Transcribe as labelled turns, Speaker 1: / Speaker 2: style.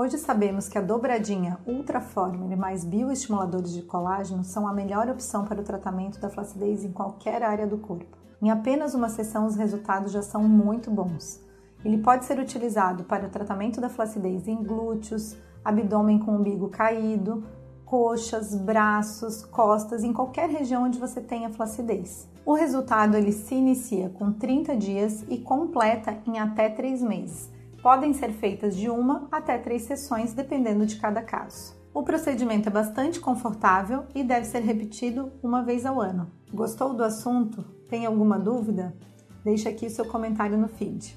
Speaker 1: Hoje sabemos que a dobradinha Ultraformer mais bioestimuladores de colágeno são a melhor opção para o tratamento da flacidez em qualquer área do corpo. Em apenas uma sessão, os resultados já são muito bons. Ele pode ser utilizado para o tratamento da flacidez em glúteos, abdômen com umbigo caído, coxas, braços, costas, em qualquer região onde você tenha flacidez. O resultado ele se inicia com 30 dias e completa em até 3 meses. Podem ser feitas de uma até três sessões, dependendo de cada caso. O procedimento é bastante confortável e deve ser repetido uma vez ao ano. Gostou do assunto? Tem alguma dúvida? Deixe aqui seu comentário no feed.